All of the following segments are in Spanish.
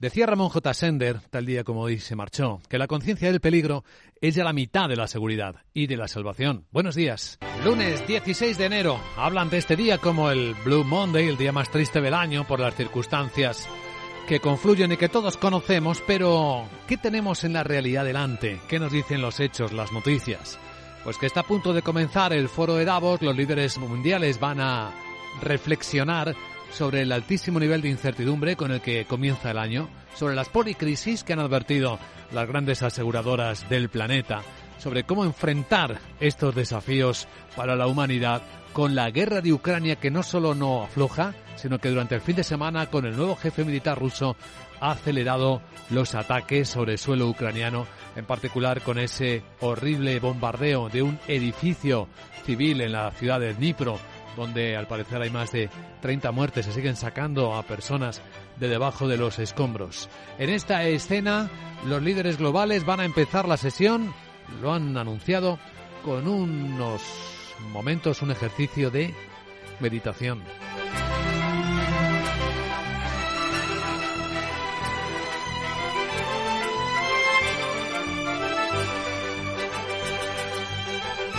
Decía Ramón J. Sender, tal día como hoy se marchó, que la conciencia del peligro es ya la mitad de la seguridad y de la salvación. Buenos días. Lunes 16 de enero. Hablan de este día como el Blue Monday, el día más triste del año por las circunstancias que confluyen y que todos conocemos, pero ¿qué tenemos en la realidad delante? ¿Qué nos dicen los hechos, las noticias? Pues que está a punto de comenzar el foro de Davos, los líderes mundiales van a reflexionar sobre el altísimo nivel de incertidumbre con el que comienza el año, sobre las policrisis que han advertido las grandes aseguradoras del planeta, sobre cómo enfrentar estos desafíos para la humanidad con la guerra de Ucrania que no solo no afloja, sino que durante el fin de semana con el nuevo jefe militar ruso ha acelerado los ataques sobre el suelo ucraniano, en particular con ese horrible bombardeo de un edificio civil en la ciudad de Dnipro, donde al parecer hay más de 30 muertes, se siguen sacando a personas de debajo de los escombros. En esta escena, los líderes globales van a empezar la sesión, lo han anunciado, con unos momentos, un ejercicio de meditación.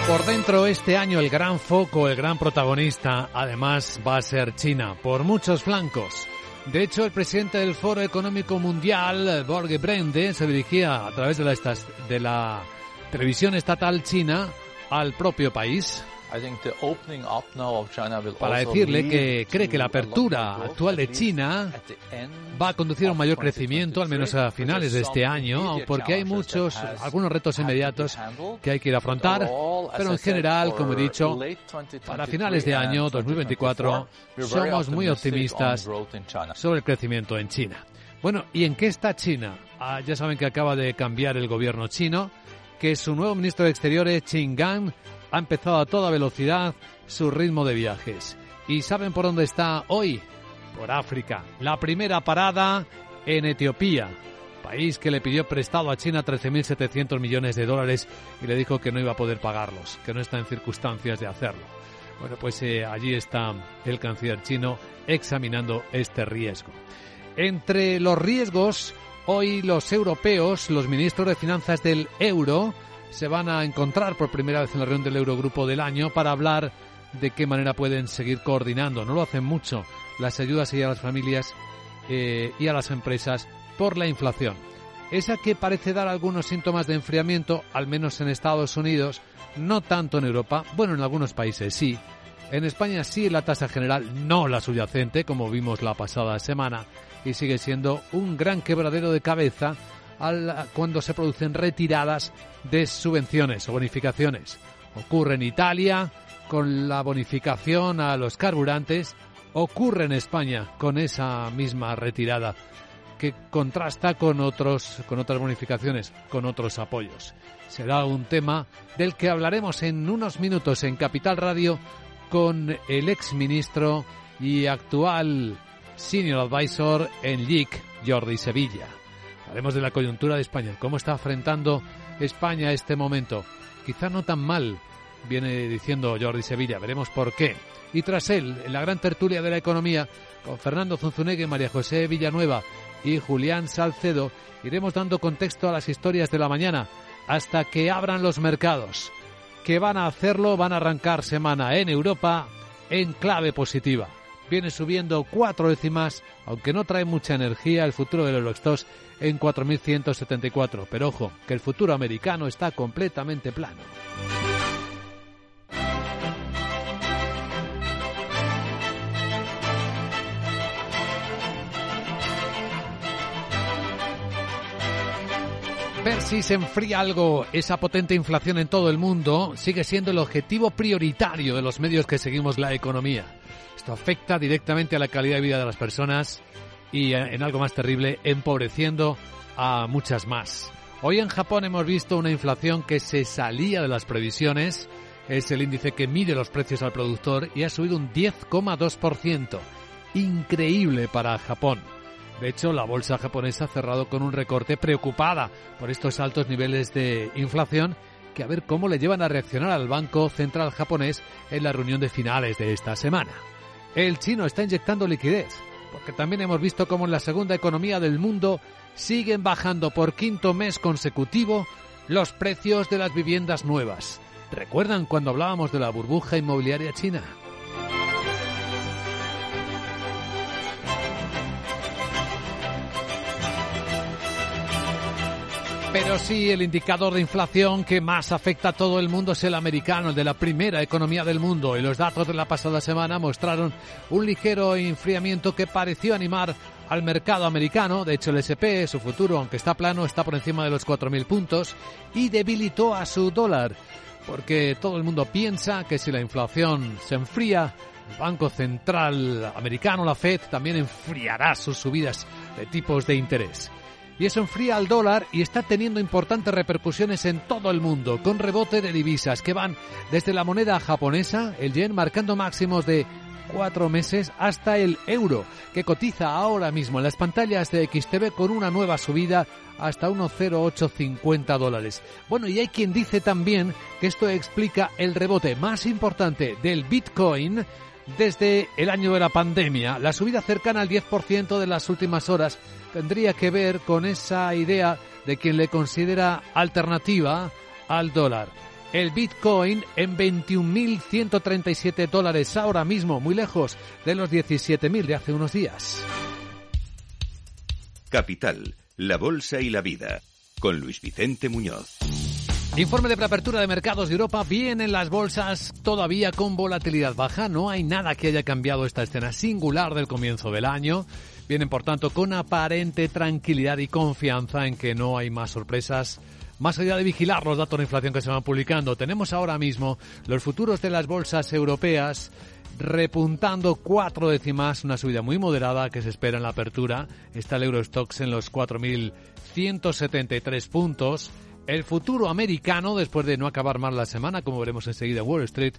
Por dentro, este año el gran foco, el gran protagonista, además va a ser China, por muchos flancos. De hecho, el presidente del Foro Económico Mundial, Borge Brende, se dirigía a través de la, de la televisión estatal china al propio país para decirle que cree que la apertura actual de China va a conducir a un mayor crecimiento, al menos a finales de este año, porque hay muchos, algunos retos inmediatos que hay que ir a afrontar, pero en general, como he dicho, para finales de año 2024 somos muy optimistas sobre el crecimiento en China. Bueno, ¿y en qué está China? Ah, ya saben que acaba de cambiar el gobierno chino, que su nuevo ministro de Exteriores, Qin Gang, ha empezado a toda velocidad su ritmo de viajes. ¿Y saben por dónde está hoy? Por África. La primera parada en Etiopía, país que le pidió prestado a China 13.700 millones de dólares y le dijo que no iba a poder pagarlos, que no está en circunstancias de hacerlo. Bueno, pues eh, allí está el canciller chino examinando este riesgo. Entre los riesgos, hoy los europeos, los ministros de finanzas del euro, se van a encontrar por primera vez en la reunión del Eurogrupo del año para hablar de qué manera pueden seguir coordinando. No lo hacen mucho las ayudas y a las familias eh, y a las empresas por la inflación. Esa que parece dar algunos síntomas de enfriamiento, al menos en Estados Unidos, no tanto en Europa, bueno, en algunos países sí. En España sí la tasa general, no la subyacente, como vimos la pasada semana, y sigue siendo un gran quebradero de cabeza cuando se producen retiradas de subvenciones o bonificaciones. Ocurre en Italia con la bonificación a los carburantes, ocurre en España con esa misma retirada que contrasta con otros con otras bonificaciones, con otros apoyos. Será un tema del que hablaremos en unos minutos en Capital Radio con el ex ministro y actual senior advisor en LIC, Jordi Sevilla. Haremos de la coyuntura de España, cómo está afrontando España este momento. Quizá no tan mal, viene diciendo Jordi Sevilla, veremos por qué. Y tras él, en la gran tertulia de la economía, con Fernando Zunzunegue, María José Villanueva y Julián Salcedo, iremos dando contexto a las historias de la mañana hasta que abran los mercados. Que van a hacerlo, van a arrancar semana en Europa en clave positiva viene subiendo cuatro décimas, aunque no trae mucha energía el futuro del Eurostox en 4.174. Pero ojo, que el futuro americano está completamente plano. Ver si se enfría algo esa potente inflación en todo el mundo sigue siendo el objetivo prioritario de los medios que seguimos la economía. Esto afecta directamente a la calidad de vida de las personas y eh, en algo más terrible, empobreciendo a muchas más. Hoy en Japón hemos visto una inflación que se salía de las previsiones. Es el índice que mide los precios al productor y ha subido un 10,2%. Increíble para Japón. De hecho, la bolsa japonesa ha cerrado con un recorte preocupada por estos altos niveles de inflación que a ver cómo le llevan a reaccionar al Banco Central japonés en la reunión de finales de esta semana. El chino está inyectando liquidez. porque también hemos visto cómo en la segunda economía del mundo siguen bajando por quinto mes consecutivo los precios de las viviendas nuevas. ¿Recuerdan cuando hablábamos de la burbuja inmobiliaria china? Pero sí, el indicador de inflación que más afecta a todo el mundo es el americano, el de la primera economía del mundo. Y los datos de la pasada semana mostraron un ligero enfriamiento que pareció animar al mercado americano. De hecho, el SP, su futuro, aunque está plano, está por encima de los 4.000 puntos y debilitó a su dólar. Porque todo el mundo piensa que si la inflación se enfría, el Banco Central americano, la Fed, también enfriará sus subidas de tipos de interés y eso enfría al dólar y está teniendo importantes repercusiones en todo el mundo, con rebote de divisas que van desde la moneda japonesa, el yen, marcando máximos de cuatro meses hasta el euro, que cotiza ahora mismo en las pantallas de XTV con una nueva subida hasta 1,0850 dólares. Bueno, y hay quien dice también que esto explica el rebote más importante del Bitcoin desde el año de la pandemia, la subida cercana al 10% de las últimas horas tendría que ver con esa idea de quien le considera alternativa al dólar. El Bitcoin en 21.137 dólares ahora mismo, muy lejos de los 17.000 de hace unos días. Capital, la Bolsa y la Vida, con Luis Vicente Muñoz. Informe de preapertura de mercados de Europa. Vienen las bolsas todavía con volatilidad baja. No hay nada que haya cambiado esta escena singular del comienzo del año. Vienen, por tanto, con aparente tranquilidad y confianza en que no hay más sorpresas. Más allá de vigilar los datos de inflación que se van publicando, tenemos ahora mismo los futuros de las bolsas europeas repuntando cuatro décimas, una subida muy moderada que se espera en la apertura. Está el Eurostox en los 4.173 puntos. El futuro americano, después de no acabar mal la semana, como veremos enseguida en Wall Street,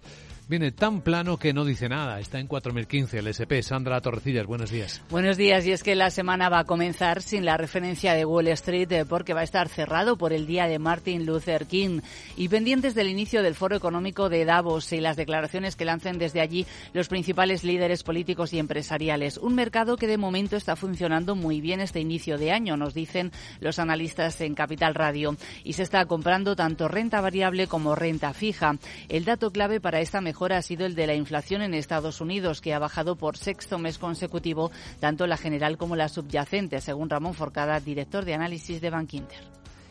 viene tan plano que no dice nada. Está en 4015 el SP. Sandra Torrecillas, buenos días. Buenos días. Y es que la semana va a comenzar sin la referencia de Wall Street eh, porque va a estar cerrado por el día de Martin Luther King y pendientes del inicio del Foro Económico de Davos y las declaraciones que lancen desde allí los principales líderes políticos y empresariales. Un mercado que de momento está funcionando muy bien este inicio de año, nos dicen los analistas en Capital Radio. Y se está comprando tanto renta variable como renta fija. El dato clave para esta mejor ha sido el de la inflación en Estados Unidos, que ha bajado por sexto mes consecutivo, tanto la general como la subyacente, según Ramón Forcada, director de análisis de Bank Inter.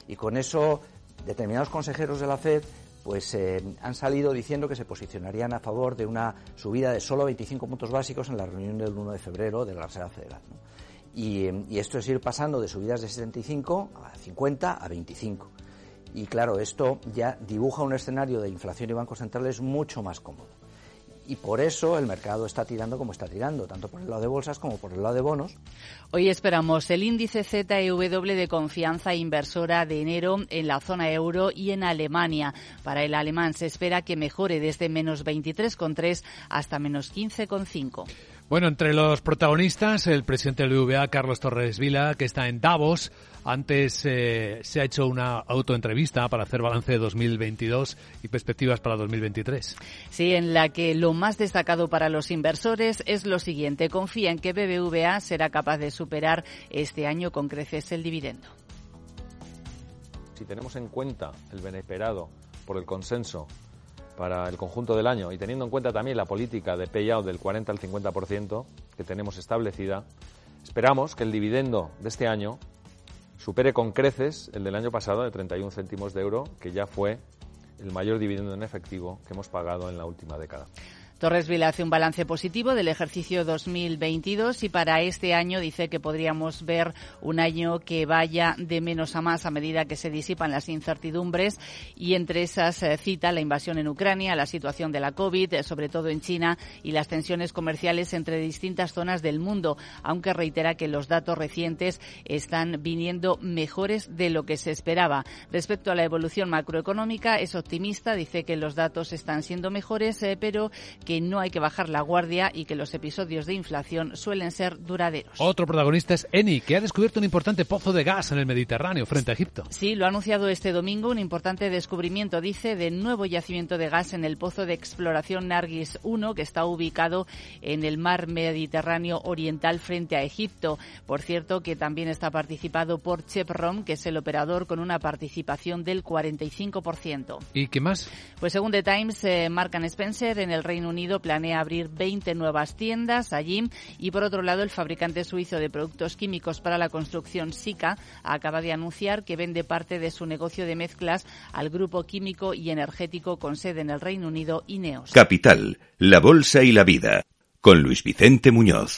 Y con eso, determinados consejeros de la FED pues eh, han salido diciendo que se posicionarían a favor de una subida de solo 25 puntos básicos en la reunión del 1 de febrero de la Reserva Federal. Y, y, esto es ir pasando de subidas de 75 a 50 a 25. Y claro, esto ya dibuja un escenario de inflación y bancos centrales mucho más cómodo. Y por eso el mercado está tirando como está tirando, tanto por el lado de bolsas como por el lado de bonos. Hoy esperamos el índice ZEW de confianza inversora de enero en la zona euro y en Alemania. Para el alemán se espera que mejore desde menos 23,3 hasta menos 15,5. Bueno, entre los protagonistas, el presidente del BVA, Carlos Torres Vila, que está en Davos. Antes eh, se ha hecho una autoentrevista para hacer balance de 2022 y perspectivas para 2023. Sí, en la que lo más destacado para los inversores es lo siguiente. Confía en que BBVA será capaz de superar este año con creces el dividendo. Si tenemos en cuenta el beneficiado por el consenso para el conjunto del año y teniendo en cuenta también la política de payout del 40 al 50% que tenemos establecida, esperamos que el dividendo de este año supere con creces el del año pasado de 31 céntimos de euro, que ya fue el mayor dividendo en efectivo que hemos pagado en la última década. Torres Vila hace un balance positivo del ejercicio 2022 y para este año dice que podríamos ver un año que vaya de menos a más a medida que se disipan las incertidumbres y entre esas eh, cita la invasión en Ucrania, la situación de la COVID, eh, sobre todo en China y las tensiones comerciales entre distintas zonas del mundo, aunque reitera que los datos recientes están viniendo mejores de lo que se esperaba. Respecto a la evolución macroeconómica, es optimista, dice que los datos están siendo mejores, eh, pero que no hay que bajar la guardia y que los episodios de inflación suelen ser duraderos. Otro protagonista es Eni, que ha descubierto un importante pozo de gas en el Mediterráneo frente a Egipto. Sí, lo ha anunciado este domingo un importante descubrimiento, dice, de nuevo yacimiento de gas en el pozo de exploración Nargis 1, que está ubicado en el mar Mediterráneo oriental frente a Egipto. Por cierto, que también está participado por Chevron, que es el operador con una participación del 45%. ¿Y qué más? Pues según The Times, eh, Mark Spencer en el Reino Unido planea abrir 20 nuevas tiendas allí y por otro lado el fabricante suizo de productos químicos para la construcción Sika acaba de anunciar que vende parte de su negocio de mezclas al grupo químico y energético con sede en el Reino Unido Ineos. Capital, la bolsa y la vida con Luis Vicente Muñoz.